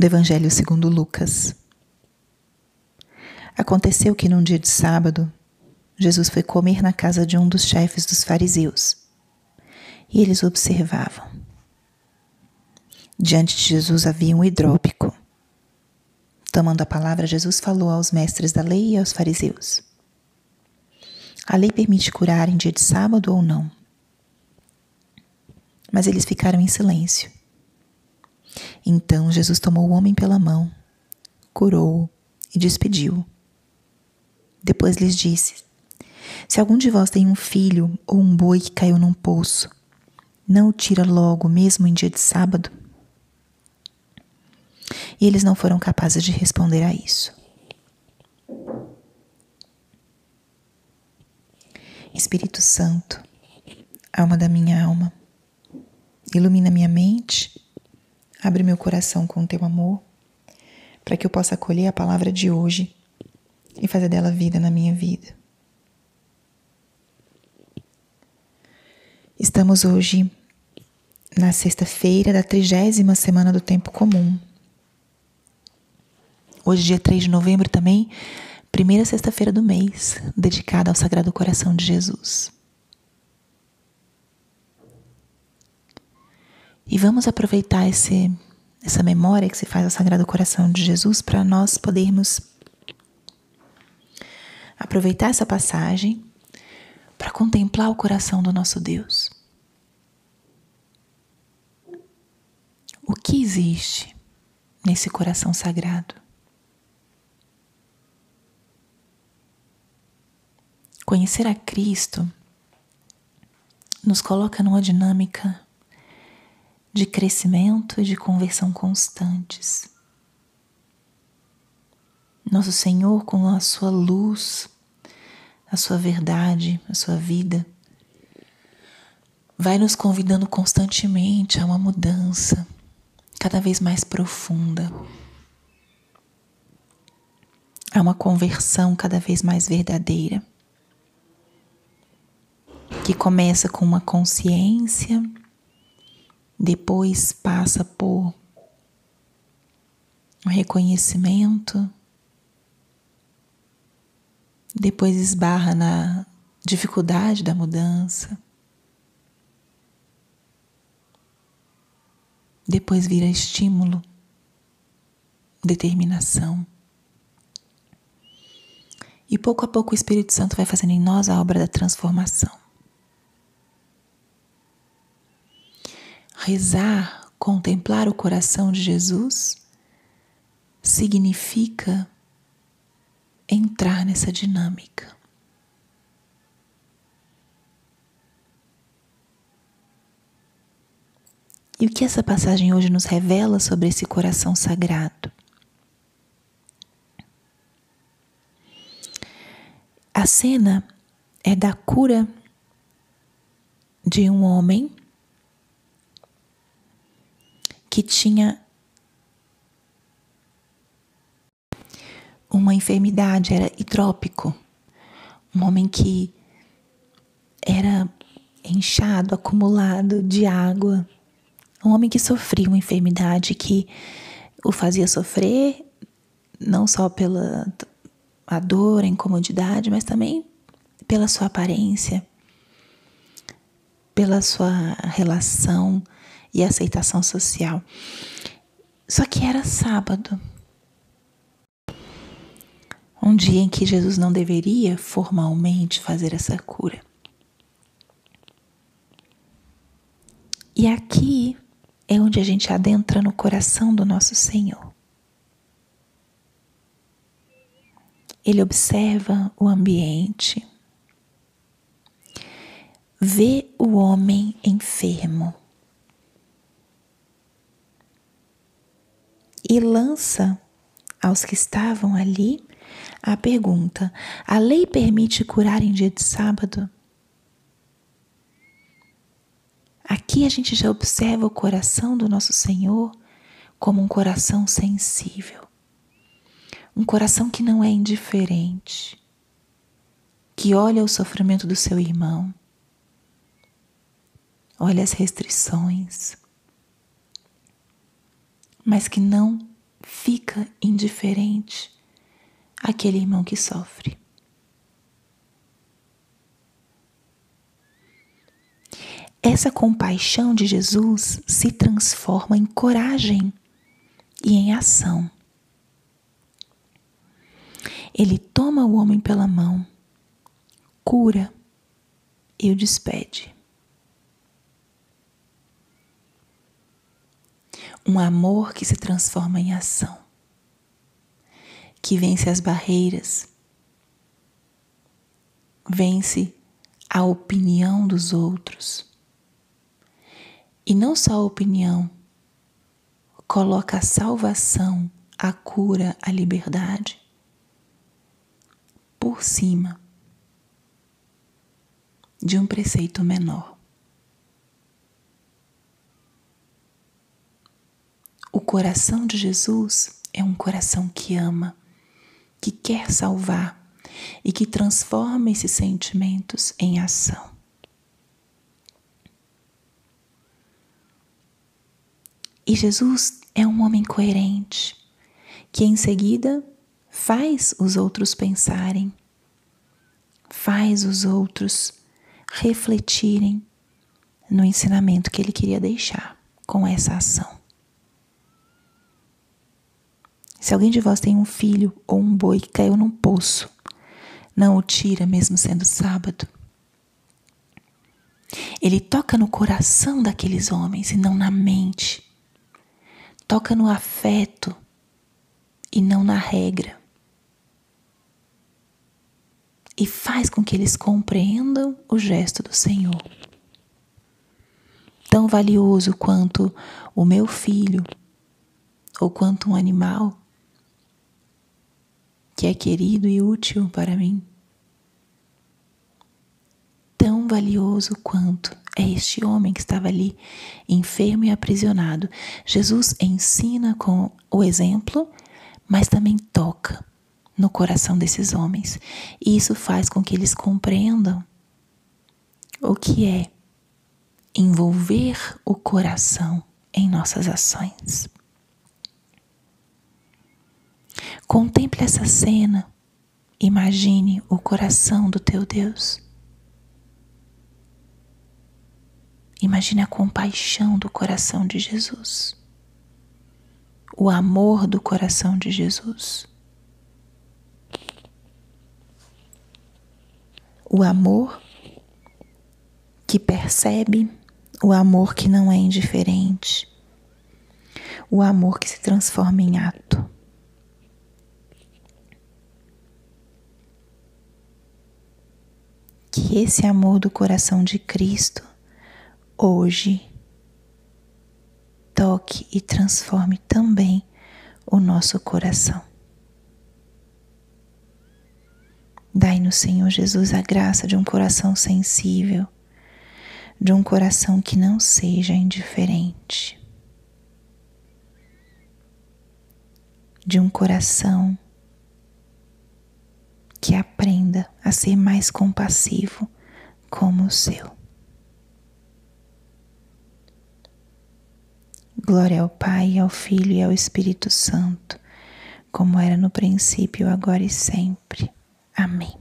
do Evangelho segundo Lucas. Aconteceu que num dia de sábado, Jesus foi comer na casa de um dos chefes dos fariseus. E eles observavam. Diante de Jesus havia um hidrópico. Tomando a palavra, Jesus falou aos mestres da lei e aos fariseus: A lei permite curar em dia de sábado ou não? Mas eles ficaram em silêncio. Então Jesus tomou o homem pela mão, curou-o e despediu-o. Depois lhes disse: Se algum de vós tem um filho ou um boi que caiu num poço, não o tira logo, mesmo em dia de sábado? E eles não foram capazes de responder a isso. Espírito Santo, alma da minha alma, ilumina minha mente Abre meu coração com o teu amor, para que eu possa acolher a palavra de hoje e fazer dela vida na minha vida. Estamos hoje na sexta-feira da trigésima semana do tempo comum. Hoje, dia 3 de novembro, também, primeira sexta-feira do mês, dedicada ao Sagrado Coração de Jesus. E vamos aproveitar esse, essa memória que se faz ao Sagrado Coração de Jesus para nós podermos aproveitar essa passagem para contemplar o coração do nosso Deus. O que existe nesse coração sagrado? Conhecer a Cristo nos coloca numa dinâmica de crescimento e de conversão constantes. Nosso Senhor, com a sua luz, a sua verdade, a sua vida, vai nos convidando constantemente a uma mudança cada vez mais profunda, a uma conversão cada vez mais verdadeira, que começa com uma consciência depois passa por o reconhecimento, depois esbarra na dificuldade da mudança, depois vira estímulo, determinação. E pouco a pouco o Espírito Santo vai fazendo em nós a obra da transformação. Rezar, contemplar o coração de Jesus, significa entrar nessa dinâmica. E o que essa passagem hoje nos revela sobre esse coração sagrado? A cena é da cura de um homem que tinha uma enfermidade, era hidrópico. Um homem que era inchado, acumulado de água. Um homem que sofria uma enfermidade que o fazia sofrer, não só pela a dor, a incomodidade, mas também pela sua aparência, pela sua relação e aceitação social. Só que era sábado. Um dia em que Jesus não deveria formalmente fazer essa cura. E aqui é onde a gente adentra no coração do nosso Senhor. Ele observa o ambiente, vê o homem enfermo e lança aos que estavam ali a pergunta: a lei permite curar em dia de sábado? Aqui a gente já observa o coração do nosso Senhor como um coração sensível, um coração que não é indiferente, que olha o sofrimento do seu irmão, olha as restrições, mas que não fica indiferente àquele irmão que sofre. Essa compaixão de Jesus se transforma em coragem e em ação. Ele toma o homem pela mão, cura e o despede. Um amor que se transforma em ação, que vence as barreiras, vence a opinião dos outros e não só a opinião, coloca a salvação, a cura, a liberdade por cima de um preceito menor. O coração de Jesus é um coração que ama, que quer salvar e que transforma esses sentimentos em ação. E Jesus é um homem coerente, que em seguida faz os outros pensarem, faz os outros refletirem no ensinamento que ele queria deixar com essa ação. Se alguém de vós tem um filho ou um boi que caiu num poço, não o tira, mesmo sendo sábado. Ele toca no coração daqueles homens e não na mente toca no afeto e não na regra. E faz com que eles compreendam o gesto do Senhor. Tão valioso quanto o meu filho ou quanto um animal que é querido e útil para mim. Tão valioso quanto é este homem que estava ali, enfermo e aprisionado. Jesus ensina com o exemplo, mas também toca no coração desses homens. E isso faz com que eles compreendam o que é envolver o coração em nossas ações. Contemple essa cena, imagine o coração do teu Deus. Imagine a compaixão do coração de Jesus, o amor do coração de Jesus. O amor que percebe, o amor que não é indiferente, o amor que se transforma em ato. Que esse amor do coração de Cristo hoje toque e transforme também o nosso coração. Dai-nos, Senhor Jesus, a graça de um coração sensível, de um coração que não seja indiferente, de um coração que aprenda a ser mais compassivo como o seu. Glória ao Pai, ao Filho e ao Espírito Santo, como era no princípio, agora e sempre. Amém.